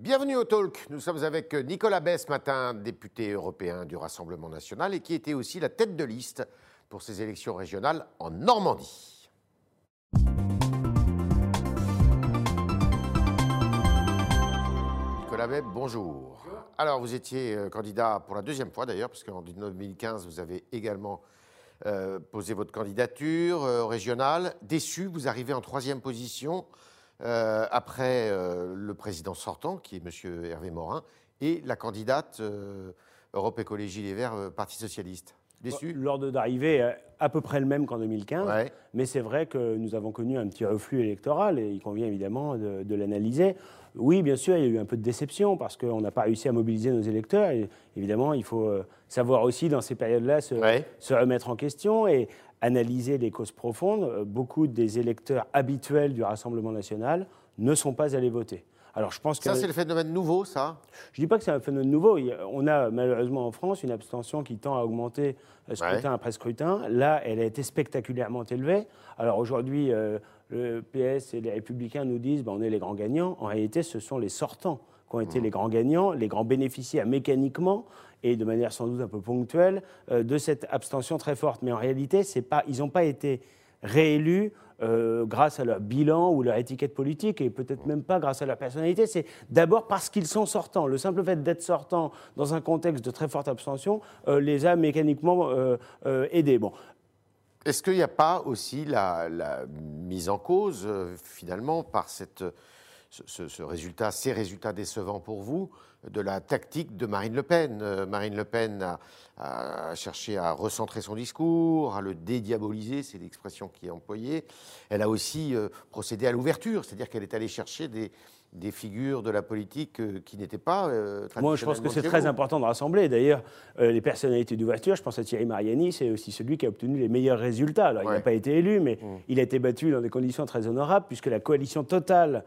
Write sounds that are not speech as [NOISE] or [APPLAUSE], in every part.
Bienvenue au Talk. Nous sommes avec Nicolas Bess, ce matin, député européen du Rassemblement national et qui était aussi la tête de liste pour ces élections régionales en Normandie. Nicolas Bess, bonjour. Alors, vous étiez euh, candidat pour la deuxième fois d'ailleurs, parce qu'en 2015, vous avez également euh, posé votre candidature euh, régionale. Déçu, vous arrivez en troisième position. Euh, après euh, le président sortant, qui est M. Hervé Morin, et la candidate euh, Europe Écologie Les Verts, Parti Socialiste. Déçu? L'ordre d'arrivée est à peu près le même qu'en 2015, Ouais. mais c'est vrai que nous avons connu un petit reflux électoral et il convient évidemment de, de l'analyser. Oui, bien sûr, il y a eu un peu de déception parce qu'on n'a pas réussi à mobiliser nos électeurs. Et évidemment, il faut savoir aussi dans ces périodes-là se, Ouais. se remettre en question et analyser les causes profondes. Euh, Beaucoup des électeurs habituels du Rassemblement national ne sont pas allés voter. Alors je pense que Ça, c'est le phénomène nouveau, ça? Je ne dis pas que c'est un phénomène nouveau. On a malheureusement en France une abstention qui tend à augmenter euh, scrutin après scrutin. Là, elle a été spectaculairement élevée. Alors aujourd'hui, euh, le PS et les Républicains nous disent ben, on est les grands gagnants. En réalité, ce sont les sortants qui ont été les grands gagnants, les grands bénéficiaires mécaniquement et de manière sans doute un peu ponctuelle euh, de cette abstention très forte. Mais en réalité, c'est pas, ils n'ont pas été réélus euh, grâce à leur bilan ou leur étiquette politique, et peut-être même pas grâce à leur personnalité, c'est d'abord parce qu'ils sont sortants. Le simple fait d'être sortant dans un contexte de très forte abstention euh, les a mécaniquement euh, aidés. Bon, Est-ce qu'il n'y a pas aussi la, mise en cause, finalement, par cette, ce, résultat, ces résultats décevants pour vous, de la tactique de Marine Le Pen Euh, Marine Le Pen a, a cherché à recentrer son discours, à le dédiaboliser, c'est l'expression qui est employée. Elle a aussi euh, procédé à l'ouverture, c'est-à-dire qu'elle est allée chercher des, des figures de la politique euh, qui n'étaient pas euh, Moi, je pense que c'est très important de rassembler. D'ailleurs, euh, les personnalités d'ouverture, je pense à Thierry Mariani, c'est aussi celui qui a obtenu les meilleurs résultats. Alors, il n'a pas été élu, mais il a été battu dans des conditions très honorables, puisque la coalition totale,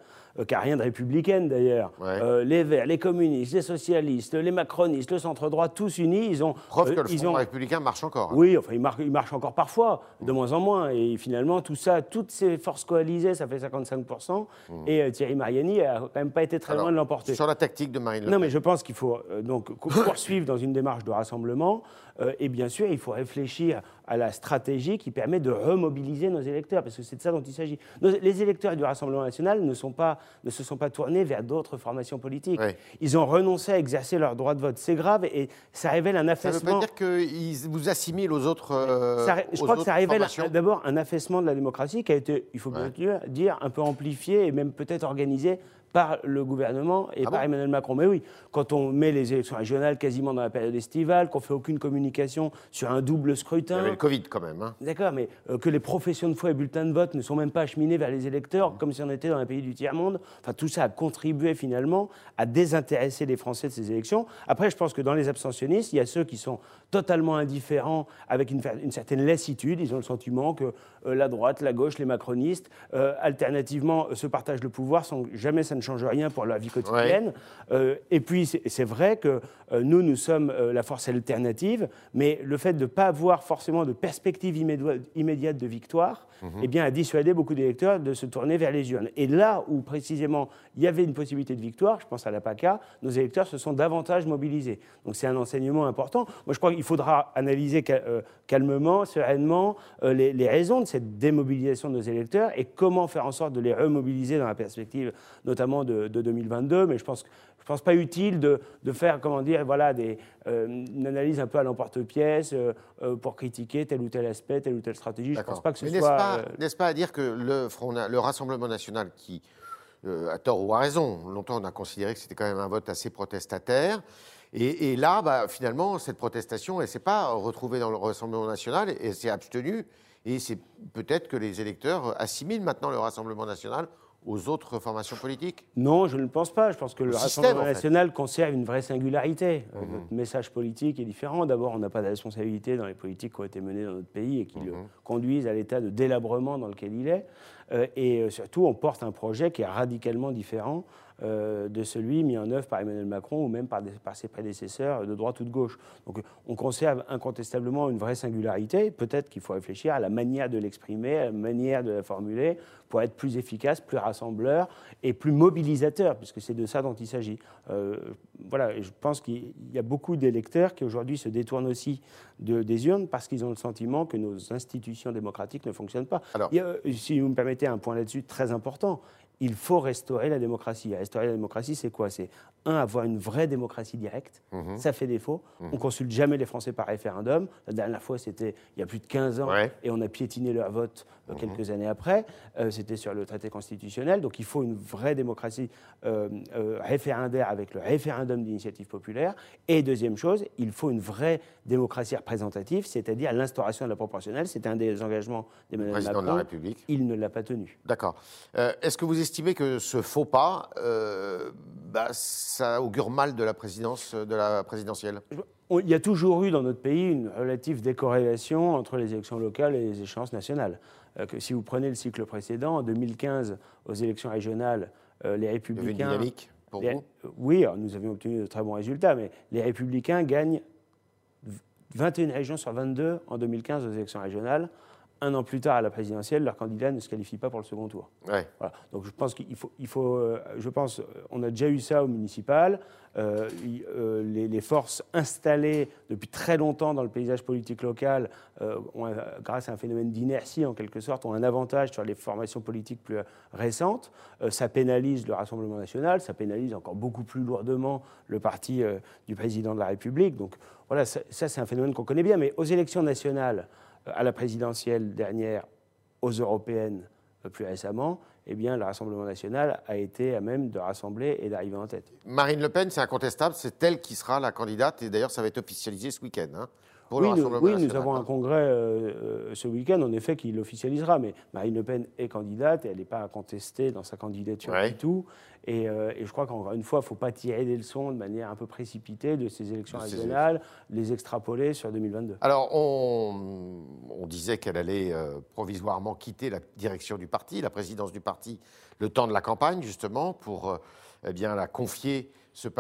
qui n'a rien de républicaine d'ailleurs, Ouais. euh, les Verts, les communistes, les socialistes, les macronistes, le centre-droit, tous unis, ils ont... Preuve euh, que le Front ont- républicain marche encore. hein. oui, enfin, il marche, il marche encore parfois, de moins en moins. Et finalement, tout ça, toutes ces forces coalisées, ça fait 55%. Et euh, Thierry Mariani a quand même pas été très Mmh. Alors, loin de l'emporter. Sur la tactique de Marine Le Non, Pen. mais je pense qu'il faut euh, donc poursuivre dans une démarche de rassemblement. Euh, et bien sûr, il faut réfléchir à la stratégie qui permet de remobiliser nos électeurs, parce que c'est de ça dont il s'agit. Les électeurs du Rassemblement national ne, sont pas, ne se sont pas tournés vers d'autres formations politiques. Ils ont renoncé à exercer leur droit de vote. C'est grave et ça révèle un Ça ne veut affaissement. pas dire qu'ils vous assimilent aux autres. euh, Ça je aux crois que ça révèle d'abord un affaissement de la démocratie qui a été, il faut bien Ouais. dire, un peu amplifié et même peut-être organisé par le gouvernement et Ah par bon Emmanuel Macron. Mais oui, quand on met les élections régionales quasiment dans la période estivale, qu'on fait aucune communication sur un double Il y avait scrutin. le Covid quand même. hein. D'accord, mais euh, que les professions de foi et bulletins de vote ne sont même pas acheminés vers les électeurs, comme si on était dans un pays du tiers-monde. Enfin, tout ça a contribué finalement à désintéresser les Français de ces élections. Après, je pense que dans les abstentionnistes, il y a ceux qui sont totalement indifférents, avec une, certaine lassitude. Ils ont le sentiment que euh, la droite, la gauche, les macronistes, euh, alternativement, se partagent le pouvoir sans jamais ça ne change rien pour leur vie quotidienne. Euh, et puis, c'est vrai que euh, nous, nous sommes euh, la force alternative, mais le fait de ne pas avoir forcément de perspective immédiate, de victoire, eh bien, a dissuadé beaucoup d'électeurs de se tourner vers les urnes. Et là où, précisément, il y avait une possibilité de victoire, je pense à la PACA, nos électeurs se sont davantage mobilisés. Donc, c'est un enseignement important. Moi, je crois qu'il faudra analyser ca- calmement, sereinement, les, les raisons de cette démobilisation de nos électeurs et comment faire en sorte de les remobiliser dans la perspective, notamment de, de 2022. Mais je pense, je pense pas utile de, de faire, comment dire, voilà, des, euh, une analyse un peu à l'emporte-pièce euh, euh, pour critiquer tel ou tel aspect, telle ou telle stratégie. Je pense pas que ce Mais soit. n'est-ce pas à dire que le, Front, le Rassemblement national, qui, à tort ou à raison, longtemps on a considéré que c'était quand même un vote assez protestataire, et, et là, bah, finalement, cette protestation, elle ne s'est pas retrouvée dans le Rassemblement national, et elle s'est abstenue, et c'est peut-être que les électeurs assimilent maintenant le Rassemblement national aux autres formations politiques Non, je ne le pense pas. Je pense que le, Rassemblement en fait. national conserve une vraie singularité. Euh, Mhm. Notre message politique est différent. D'abord, on n'a pas de responsabilité dans les politiques qui ont été menées dans notre pays et qui le Mhm. conduisent à l'état de délabrement dans lequel il est. Euh, et euh, surtout, on porte un projet qui est radicalement différent de celui mis en œuvre par Emmanuel Macron ou même par, par, ses prédécesseurs de droite ou de gauche. Donc on conserve incontestablement une vraie singularité. Peut-être qu'il faut réfléchir à la manière de l'exprimer, à la manière de la formuler, pour être plus efficace, plus rassembleur et plus mobilisateur, puisque c'est de ça dont il s'agit. Euh, voilà, je pense qu'il y a beaucoup d'électeurs qui aujourd'hui se détournent aussi de, des urnes parce qu'ils ont le sentiment que nos institutions démocratiques ne fonctionnent pas. Alors, si vous me permettez un point là-dessus très important, il faut restaurer la démocratie. Restaurer la démocratie, c'est quoi? C'est un, avoir une vraie démocratie directe. Mhm. Ça fait défaut. On mhm. On consulte jamais les Français par référendum. La dernière fois, c'était il y a plus de 15 ans, et on a piétiné leur vote euh, mhm. quelques années après. Euh, c'était sur le traité constitutionnel. Donc il faut une vraie démocratie euh, référendaire avec le référendum d'initiative populaire. Et deuxième chose, il faut une vraie démocratie représentative, c'est-à-dire l'instauration de la proportionnelle. C'était un des engagements d'Emmanuel Macron. de la République. Il ne l'a pas tenu. D'accord. Est-ce que vous estimez que ce faux pas, bah, ça augure mal de la présidence de la présidentielle? Il y a toujours eu dans notre pays une relative décorrélation entre les élections locales et les échéances nationales. Euh, que si vous prenez le cycle précédent, en 2015, aux élections régionales, euh, les républicains. Il y une dynamique pour vous? Euh, Oui, nous avions obtenu de très bons résultats, mais les républicains gagnent 21 régions sur 22 en 2015 aux élections régionales un an plus tard à la présidentielle, leur candidat ne se qualifie pas pour le second tour. Donc je pense qu'il faut, il faut euh, je pense, on a déjà eu ça au municipal. Euh, euh, les, forces installées depuis très longtemps dans le paysage politique local, grâce à un phénomène d'inertie en quelque sorte, ont un avantage sur les formations politiques plus récentes. ça pénalise le Rassemblement national, ça pénalise encore beaucoup plus lourdement le parti du président de la République. Donc voilà, ça c'est un phénomène qu'on connaît bien. Mais aux élections nationales, à la présidentielle dernière, aux européennes euh, plus récemment, eh bien, le Rassemblement national a été à même de rassembler et d'arriver en tête. Marine Le Pen, c'est incontestable, c'est elle qui sera la candidate, et d'ailleurs, ça va être officialisé ce week-end. Hein, oui, nous, oui nous, avons un congrès euh, euh, ce week-end, en effet, qui l'officialisera. Mais Marine Le Pen est candidate et elle n'est pas à contester dans sa candidature du tout. Euh, et, je crois qu'encore une fois, il ne faut pas tirer des leçons de manière un peu précipitée de ces élections régionales, les extrapoler sur 2022. Alors, on, disait qu'elle allait euh, provisoirement quitter la direction du parti, la présidence du parti, le temps de la campagne, justement, pour euh, eh bien, la confier,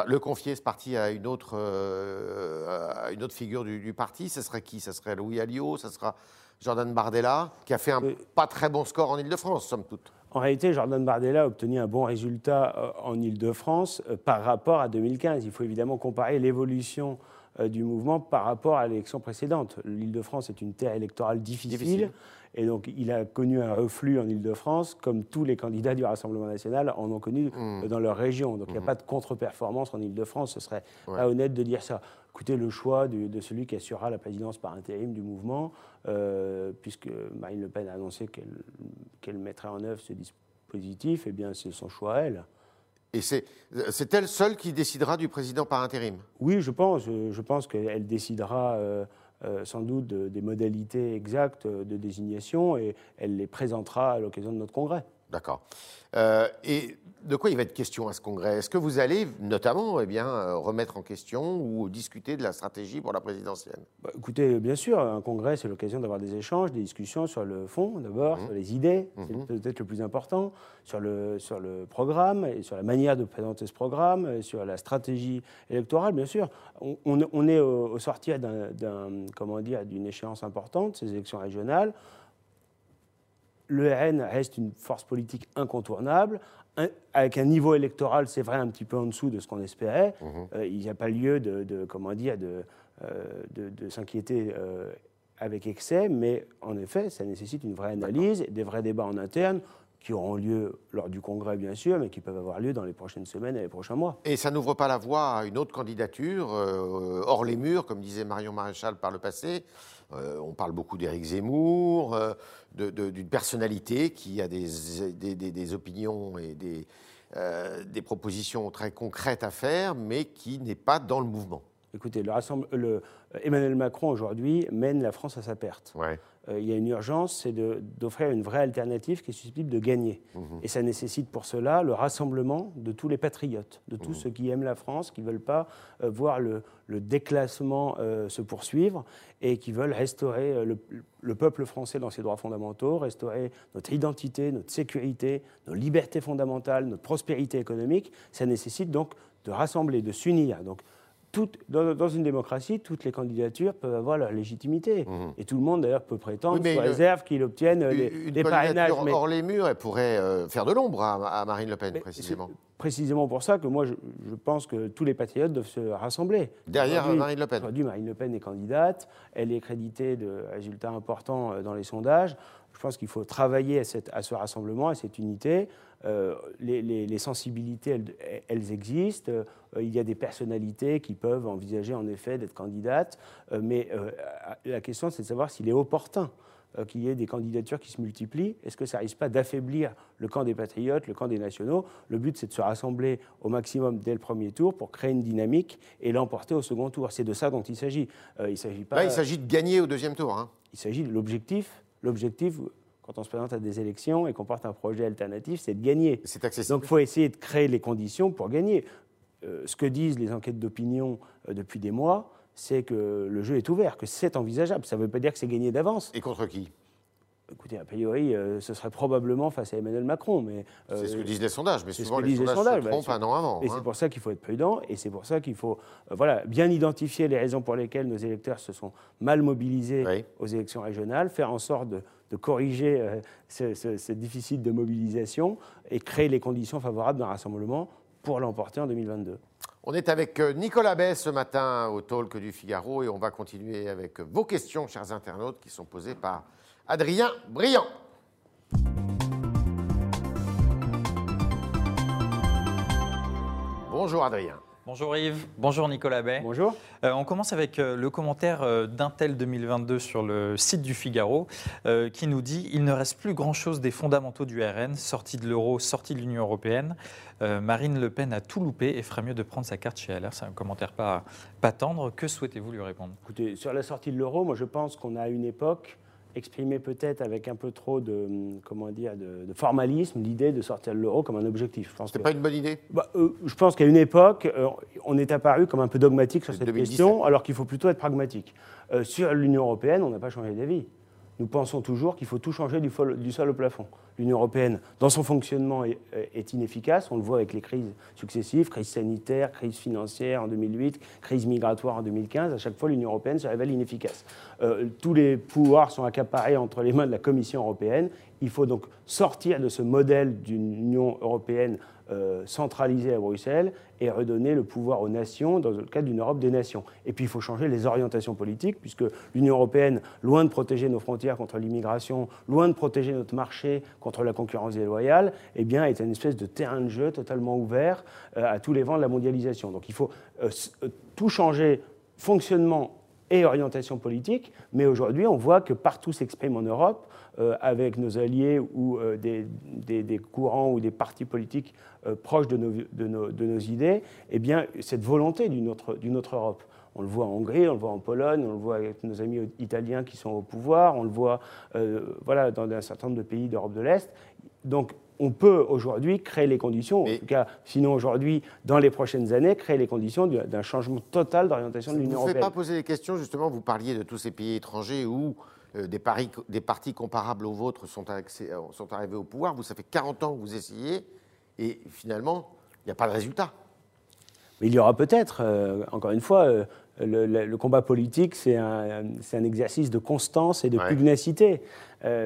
le confier, ce parti, à une autre, à une autre figure du, parti. Ce serait qui? Ce serait Louis Alliot? Ce sera Jordan Bardella, qui a fait un pas très bon score en Ile-de-France, somme toute. En réalité, Jordan Bardella a obtenu un bon résultat euh, en Ile-de-France euh, par rapport à 2015. Il faut évidemment comparer l'évolution euh, du mouvement par rapport à l'élection précédente. L'Île-de-France est une terre électorale difficile, et donc il a connu un reflux en Île-de-France, comme tous les candidats du Rassemblement national en ont connu mmh. dans leur région. Donc il n'y a mmh. pas de contre-performance en Île-de-France, ce serait pas honnête de dire ça. Écoutez, le choix de, celui qui assurera la présidence par intérim du mouvement, puisque Marine Le Pen a annoncé qu'elle mettrait en œuvre ce dispositif, eh bien c'est son choix à elle. Et c'est elle seule qui décidera du président par intérim? Oui, je pense. Je pense qu'elle décidera euh, euh, sans doute des modalités exactes de désignation et elle les présentera à l'occasion de notre congrès. D'accord. Euh, et de quoi il va être question à ce congrès? Est-ce que vous allez notamment eh bien, euh, remettre en question ou discuter de la stratégie pour la présidentielle? Bah, Écoutez, bien sûr, un congrès, c'est l'occasion d'avoir des échanges, des discussions sur le fond d'abord, mmh. sur les idées, c'est mmh. peut-être le plus important, sur le, sur le programme et sur la manière de présenter ce programme, sur la stratégie électorale, bien sûr. On, est au, au sortir d'une échéance importante, ces élections régionales le RN reste une force politique incontournable, avec un niveau électoral, c'est vrai, un petit peu en dessous de ce qu'on espérait. Mmh. Euh, il n'y a pas lieu de, comment dire, de, euh, s'inquiéter euh, avec excès, mais en effet, ça nécessite une vraie analyse, des vrais débats en interne qui auront lieu lors du congrès, bien sûr, mais qui peuvent avoir lieu dans les prochaines semaines et les prochains mois. Et ça n'ouvre pas la voie à une autre candidature, hors les murs, comme disait Marion Maréchal par le passé, euh, on parle beaucoup d'Éric Zemmour, euh, d'une personnalité qui a des, opinions et euh, des, propositions très concrètes à faire, mais qui n'est pas dans le mouvement. Écoutez, le, Emmanuel Macron aujourd'hui mène la France à sa perte. Euh, il y a une urgence, c'est d'offrir une vraie alternative qui est susceptible de gagner. Mhm. Et ça nécessite pour cela le rassemblement de tous les patriotes, de tous mhm. ceux qui aiment la France, qui ne veulent pas euh, voir le, déclassement euh, se poursuivre et qui veulent restaurer le, le, peuple français dans ses droits fondamentaux, restaurer notre identité, notre sécurité, nos libertés fondamentales, notre prospérité économique. Ça nécessite donc de rassembler, de s'unir. Donc, dans, une démocratie, toutes les candidatures peuvent avoir leur légitimité. Mhm. Et tout le monde, d'ailleurs, peut prétendre, sous réserve qu'il obtienne des parrainages. Mais... hors les murs, elle pourrait euh, faire de l'ombre à, Marine Le Pen, précisément. Précisément pour ça que moi, je, pense que tous les patriotes doivent se rassembler. Derrière Marine Le Pen Aujourd'hui, Marine Le Pen est candidate. Elle est créditée de résultats importants euh, dans les sondages. Je pense qu'il faut travailler à, cette, à, ce rassemblement, à cette unité. Euh, les, sensibilités, elles, existent. Euh, il y a des personnalités qui peuvent envisager en effet d'être candidates, euh, mais la question c'est de savoir s'il est opportun qu'il y ait des candidatures qui se multiplient. Est-ce que ça risque pas d'affaiblir le camp des patriotes, le camp des nationaux? Le but, c'est de se rassembler au maximum dès le premier tour pour créer une dynamique et l'emporter au second tour. C'est de ça dont il s'agit. il s'agit pas. il s'agit de gagner au deuxième tour. Hein. Il s'agit de l'objectif. L'objectif, quand on se présente à des élections et qu'on porte un projet alternatif, c'est de gagner. C'est accessible. Donc il faut essayer de créer les conditions pour gagner. Euh, ce que disent les enquêtes d'opinion euh, depuis des mois, c'est que le jeu est ouvert, que c'est envisageable. Ça ne veut pas dire que c'est gagné d'avance. Et contre qui? Écoutez, a priori, euh, ce serait probablement face à Emmanuel Macron. Mais, c'est ce que disent les sondages, mais souvent les, sondages, se bah, trompent un an avant. Et c'est hein. pour ça qu'il faut être prudent, et c'est pour ça qu'il faut voilà, bien identifier les raisons pour lesquelles nos électeurs se sont mal mobilisés aux élections régionales, faire en sorte de de corriger euh, ce, déficit de mobilisation et créer les conditions favorables d'un rassemblement pour l'emporter en 2022. On est avec euh, Nicolas Bay ce matin au Talk du Figaro et on va continuer avec vos questions, chers internautes, qui sont posées par Adrien Briand. Bonjour Adrien. Bonjour Yves, bonjour Nicolas Bay. Bonjour. Euh, on commence avec euh, le commentaire euh, d'Intel 2022 sur le site du Figaro qui nous dit Il ne reste plus grand-chose des fondamentaux du RN, sortie de l'euro, sortie de l'Union européenne. Marine Le Pen a tout loupé et ferait mieux de prendre sa carte chez LR. C'est un commentaire pas, pas tendre. Que souhaitez-vous lui répondre? Écoutez, sur la sortie de l'euro, moi je pense qu'on a une époque exprimé peut-être avec un peu trop de, comment dire, de, formalisme l'idée de sortir de l'euro comme un objectif. Ce n'est pas une bonne idée? Bah, euh, Je pense qu'à une époque, euh, on est apparu comme un peu dogmatique sur cette question, alors qu'il faut plutôt être pragmatique. Euh, sur l'Union européenne, on n'a pas changé d'avis. Nous pensons toujours qu'il faut tout changer du, du sol au plafond l'Union européenne, dans son fonctionnement, est, inefficace. On le voit avec les crises successives, crise sanitaire, crise financière en 2008, crise migratoire en 2015. À chaque fois, l'Union européenne se révèle inefficace. Euh, tous les pouvoirs sont accaparés entre les mains de la Commission européenne. Il faut donc sortir de ce modèle d'une Union européenne euh, centralisée à Bruxelles et redonner le pouvoir aux nations dans le cadre d'une Europe des nations. Et puis il faut changer les orientations politiques, puisque l'Union européenne, loin de protéger nos frontières contre l'immigration, loin de protéger notre marché contre la concurrence déloyale, eh bien, est une espèce de terrain de jeu totalement ouvert euh, à tous les vents de la mondialisation. Donc il faut euh, tout changer, fonctionnement et orientation politique, mais aujourd'hui on voit que partout s'exprime en Europe euh, avec nos alliés ou euh, des, courants ou des partis politiques euh, proches de nos, idées, eh bien, cette volonté d'une autre Europe. On le voit en Hongrie, on le voit en Pologne, on le voit avec nos amis italiens qui sont au pouvoir, on le voit voilà, dans un certain nombre de pays d'Europe de l'Est. Donc, on peut aujourd'hui créer les conditions, en tout cas, sinon aujourd'hui, dans les prochaines années, créer les conditions d'un changement total d'orientation de l'Union européenne. Vous ne pas poser des questions, justement, vous parliez de tous ces pays étrangers où euh, des, des, partis comparables aux vôtres sont, euh, sont, arrivés au pouvoir. Vous, ça fait 40 ans que vous essayez, et finalement, il n'y a pas de résultat. Mais il y aura peut-être, euh, encore une fois, le, combat politique, c'est un, un, exercice de constance et de pugnacité.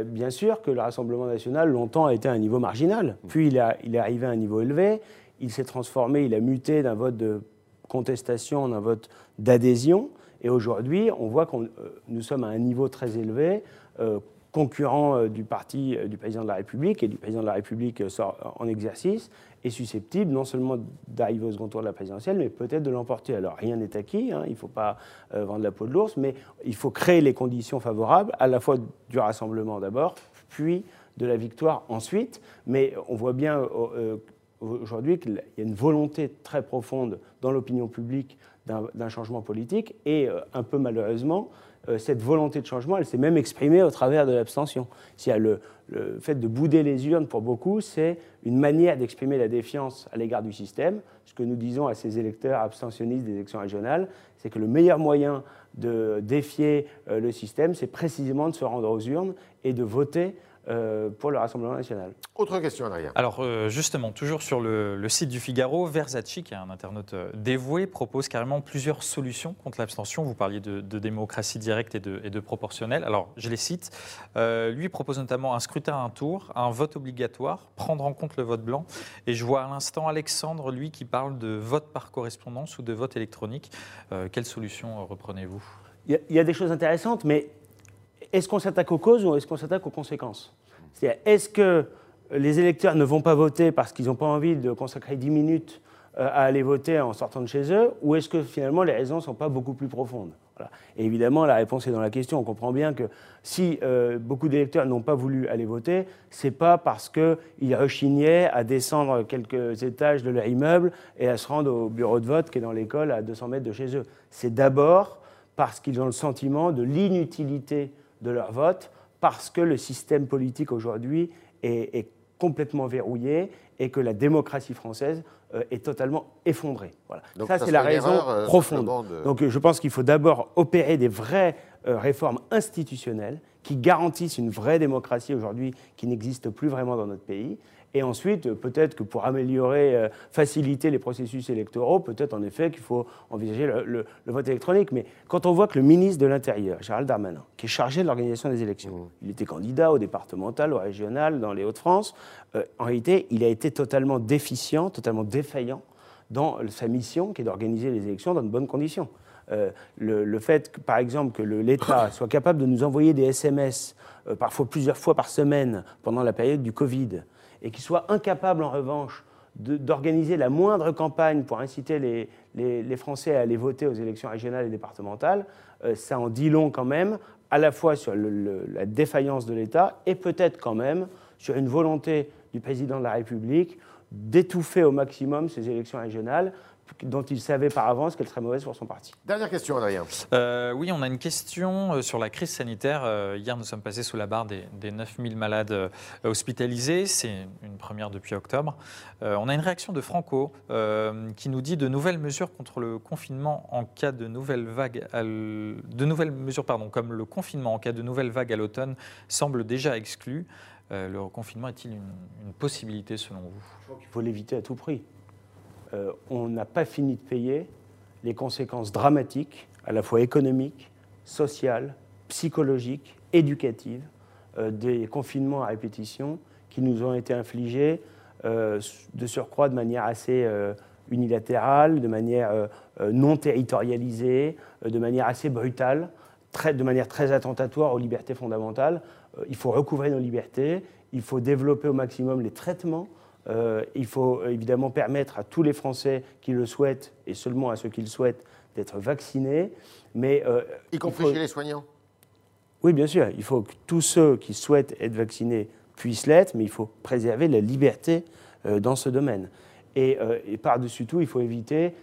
bien sûr que le Rassemblement national, longtemps, a été à un niveau marginal. Mm. Puis il, a, il est arrivé à un niveau élevé, il s'est transformé, il a muté d'un vote de contestation en un vote d'adhésion. Et aujourd'hui, on voit que euh, nous sommes à un niveau très élevé, euh, concurrent euh, du parti du président de la République, et du président de la République sort en exercice, est susceptible non seulement d'arriver au second tour de la présidentielle, mais peut-être de l'emporter. Alors rien n'est acquis, hein, il ne faut pas vendre la peau de l'ours, mais il faut créer les conditions favorables, à la fois du rassemblement d'abord, puis de la victoire ensuite. Mais on voit bien aujourd'hui qu'il y a une volonté très profonde dans l'opinion publique d'un changement politique et euh, un peu malheureusement, euh, cette volonté de changement, elle s'est même exprimée au travers de l'abstention. Le, le fait de bouder les urnes, pour beaucoup, c'est une manière d'exprimer la défiance à l'égard du système. Ce que nous disons à ces électeurs abstentionnistes des élections régionales, c'est que le meilleur moyen de défier euh, le système, c'est précisément de se rendre aux urnes et de voter pour le Rassemblement national. Autre question, Adrien. Alors, euh, justement, toujours sur le, site du Figaro, Verzacci, qui est un internaute euh, dévoué, propose carrément plusieurs solutions contre l'abstention. Vous parliez de, démocratie directe et de, et proportionnelle. Alors, je les cite. lui propose notamment un scrutin à un tour, un vote obligatoire, prendre en compte le vote blanc. Et je vois à l'instant Alexandre, lui, qui parle de vote par correspondance ou de vote électronique. quelle solution reprenez-vous? Il y, a des choses intéressantes, mais est-ce qu'on s'attaque aux causes ou est-ce qu'on s'attaque aux conséquences C'est-à-dire, est-ce que les électeurs ne vont pas voter parce qu'ils n'ont pas envie de consacrer 10 minutes euh, à aller voter en sortant de chez eux, ou est-ce que finalement les raisons ne sont pas beaucoup plus profondes? Et évidemment, la réponse est dans la question. On comprend bien que si euh, beaucoup d'électeurs n'ont pas voulu aller voter, c'est pas parce qu'ils rechignaient à descendre quelques étages de leur immeuble et à se rendre au bureau de vote qui est dans l'école à 200 mètres de chez eux. C'est d'abord parce qu'ils ont le sentiment de l'inutilité de leur vote parce que le système politique aujourd'hui est, complètement verrouillé et que la démocratie française euh, est totalement effondrée. Voilà. ça, c'est la raison euh, profonde. Donc je pense qu'il faut d'abord opérer des vraies euh, réformes institutionnelles qui garantissent une vraie démocratie aujourd'hui qui n'existe plus vraiment dans notre pays. Et ensuite, peut-être que pour améliorer, euh, faciliter les processus électoraux, peut-être en effet qu'il faut envisager le, vote électronique. Mais quand on voit que le ministre de l'Intérieur, Gérald Darmanin, qui est chargé de l'organisation des élections, mmh. il était candidat au départemental, au régional, dans les Hauts-de-France, euh, en réalité, il a été totalement déficient, totalement défaillant dans sa mission qui est d'organiser les élections dans de bonnes conditions. Euh, le, fait, que, par exemple, que l'État [LAUGHS] soit capable de nous envoyer des SMS, parfois plusieurs fois par semaine, pendant la période du Covid, et qui soit incapable en revanche d'organiser la moindre campagne pour inciter les, Français à aller voter aux élections régionales et départementales, euh, ça en dit long quand même, à la fois sur la défaillance de l'État et peut-être quand même sur une volonté du président de la République d'étouffer au maximum ces élections régionales dont il savait par avance qu'elle serait mauvaise pour son parti. Dernière question, Adrien. Euh, oui, on a une question euh, sur la crise sanitaire. Euh, hier, nous sommes passés sous la barre des, des 9000 malades hospitalisés. C'est une première depuis octobre. on a une réaction de Franco qui nous dit de nouvelles mesures contre le confinement en cas de nouvelles vagues, de nouvelles mesures pardon, comme le confinement en cas de nouvelles vagues à l'automne semblent déjà exclues. le reconfinement est-il une, une possibilité selon vous? Je crois qu'il faut l'éviter à tout prix. Euh, on n'a pas fini de payer les conséquences dramatiques, à la fois économiques, sociales, psychologiques, éducatives, euh, des confinements à répétition qui nous ont été infligés euh, de surcroît de manière assez unilatérale, de manière non territorialisée, de manière assez brutale, de manière très attentatoire aux libertés fondamentales. il faut recouvrer nos libertés, il faut développer au maximum les traitements euh, il faut euh, évidemment permettre à tous les Français qui le souhaitent, et seulement à ceux qui le souhaitent, d'être vaccinés. Mais, euh, y compris chez les soignants Oui, bien sûr. Il faut que tous ceux qui souhaitent être vaccinés puissent l'être, mais il faut préserver la liberté dans ce domaine. Et, par-dessus tout, il faut éviter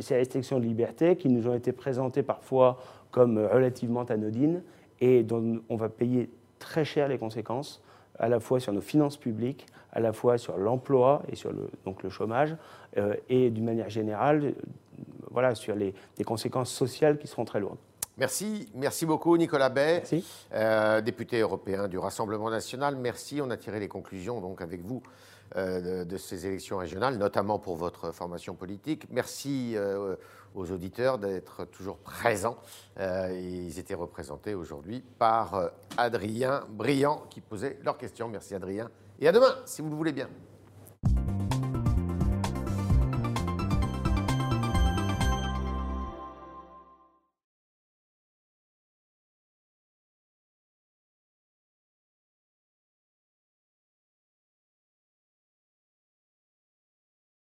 ces restrictions de liberté qui nous ont été présentées parfois comme relativement anodines et dont on va payer très cher les conséquences à la fois sur nos finances publiques, à la fois sur l'emploi et sur le, donc le chômage, euh, et d'une manière générale, euh, sur les, conséquences sociales qui seront très lourdes. Merci, merci beaucoup Nicolas Bay, euh, député européen du Rassemblement national. Merci, on a tiré les conclusions donc avec vous de, ces élections régionales, notamment pour votre formation politique. Merci aux auditeurs d'être toujours présents. ils étaient représentés aujourd'hui par Adrien Briand qui posait leurs questions. Merci Adrien. Et à demain, si vous le voulez bien.